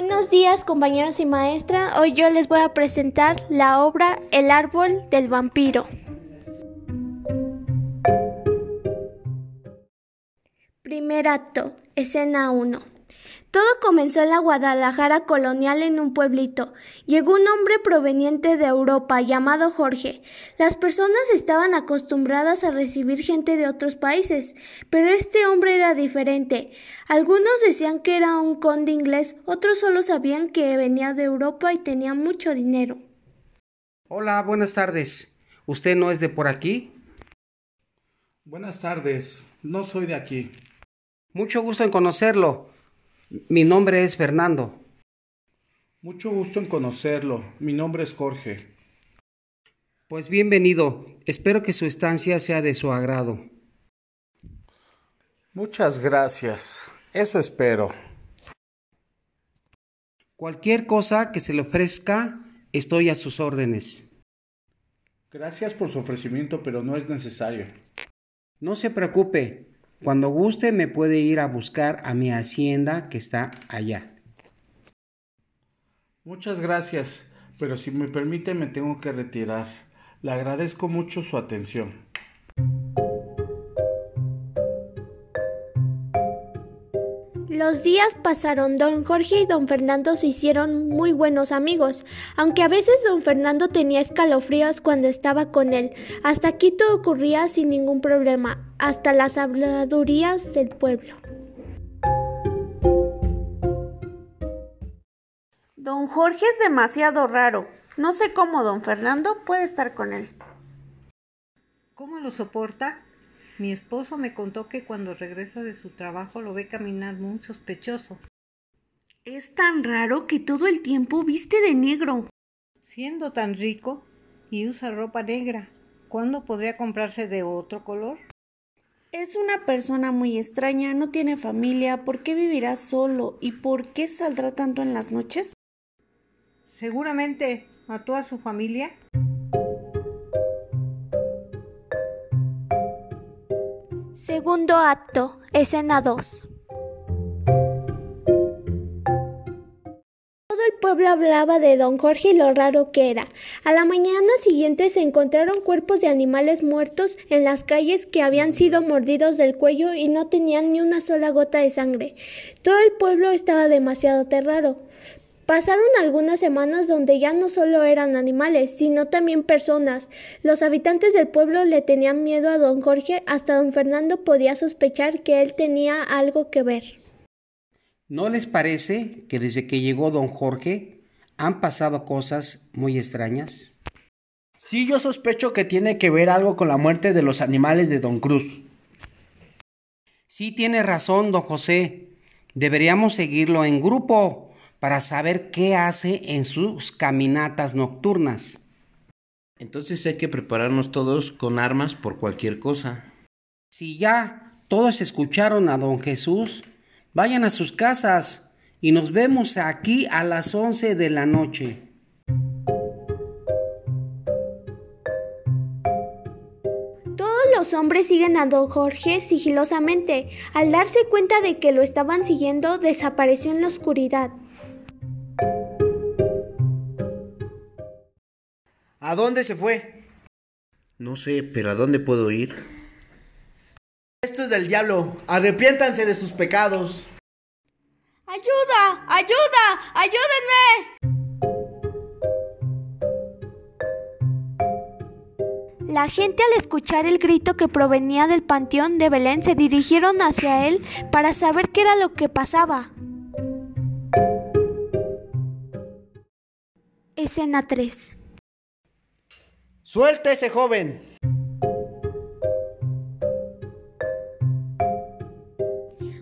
Buenos días compañeros y maestra, hoy yo les voy a presentar la obra El árbol del vampiro. Primer acto, escena 1. Todo comenzó en la Guadalajara colonial en un pueblito. Llegó un hombre proveniente de Europa llamado Jorge. Las personas estaban acostumbradas a recibir gente de otros países, pero este hombre era diferente. Algunos decían que era un conde inglés, otros solo sabían que venía de Europa y tenía mucho dinero. Hola, buenas tardes. ¿Usted no es de por aquí? Buenas tardes, no soy de aquí. Mucho gusto en conocerlo. Mi nombre es Fernando. Mucho gusto en conocerlo. Mi nombre es Jorge. Pues bienvenido. Espero que su estancia sea de su agrado. Muchas gracias. Eso espero. Cualquier cosa que se le ofrezca, estoy a sus órdenes. Gracias por su ofrecimiento, pero no es necesario. No se preocupe. Cuando guste me puede ir a buscar a mi hacienda que está allá. Muchas gracias, pero si me permite me tengo que retirar. Le agradezco mucho su atención. Los días pasaron, don Jorge y don Fernando se hicieron muy buenos amigos, aunque a veces don Fernando tenía escalofríos cuando estaba con él. Hasta aquí todo ocurría sin ningún problema, hasta las habladurías del pueblo. Don Jorge es demasiado raro. No sé cómo don Fernando puede estar con él. ¿Cómo lo soporta? Mi esposo me contó que cuando regresa de su trabajo lo ve caminar muy sospechoso. Es tan raro que todo el tiempo viste de negro. Siendo tan rico y usa ropa negra, ¿cuándo podría comprarse de otro color? Es una persona muy extraña, no tiene familia, ¿por qué vivirá solo y por qué saldrá tanto en las noches? Seguramente mató a su familia. Segundo acto, escena 2. Todo el pueblo hablaba de don Jorge y lo raro que era. A la mañana siguiente se encontraron cuerpos de animales muertos en las calles que habían sido mordidos del cuello y no tenían ni una sola gota de sangre. Todo el pueblo estaba demasiado aterrado. Pasaron algunas semanas donde ya no solo eran animales, sino también personas. Los habitantes del pueblo le tenían miedo a don Jorge, hasta don Fernando podía sospechar que él tenía algo que ver. ¿No les parece que desde que llegó don Jorge han pasado cosas muy extrañas? Sí, yo sospecho que tiene que ver algo con la muerte de los animales de don Cruz. Sí, tiene razón, don José. Deberíamos seguirlo en grupo para saber qué hace en sus caminatas nocturnas. Entonces hay que prepararnos todos con armas por cualquier cosa. Si ya todos escucharon a don Jesús, vayan a sus casas y nos vemos aquí a las once de la noche. Todos los hombres siguen a don Jorge sigilosamente. Al darse cuenta de que lo estaban siguiendo, desapareció en la oscuridad. ¿A dónde se fue? No sé, pero ¿a dónde puedo ir? Esto es del diablo. Arrepiéntanse de sus pecados. ¡Ayuda! ¡Ayuda! ¡Ayúdenme! La gente al escuchar el grito que provenía del panteón de Belén se dirigieron hacia él para saber qué era lo que pasaba. Escena 3 ¡Suelta ese joven!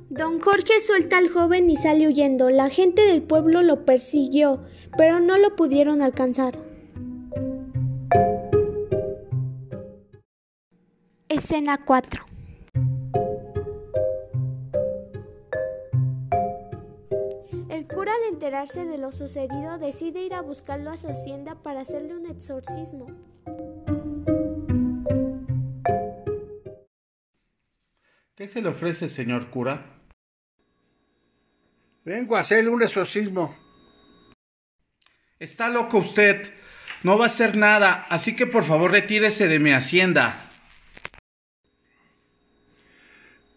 Don Jorge suelta al joven y sale huyendo. La gente del pueblo lo persiguió, pero no lo pudieron alcanzar. Escena 4 El cura al enterarse de lo sucedido decide ir a buscarlo a su hacienda para hacerle un exorcismo. ¿Qué se le ofrece, señor cura? Vengo a hacerle un exorcismo. Está loco usted. No va a hacer nada, así que por favor retírese de mi hacienda.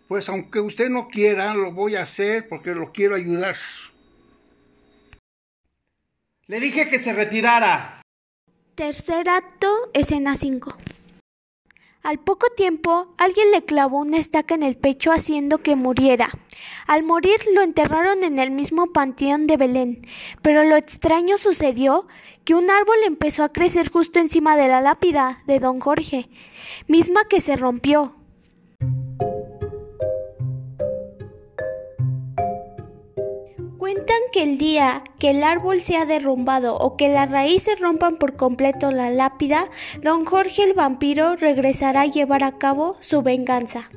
Pues aunque usted no quiera, lo voy a hacer porque lo quiero ayudar. Le dije que se retirara. Tercer acto, escena 5. Al poco tiempo, alguien le clavó una estaca en el pecho haciendo que muriera. Al morir lo enterraron en el mismo panteón de Belén, pero lo extraño sucedió que un árbol empezó a crecer justo encima de la lápida de don Jorge, misma que se rompió. Cuentan que el día que el árbol sea derrumbado o que las raíces rompan por completo la lápida, don Jorge el vampiro regresará a llevar a cabo su venganza.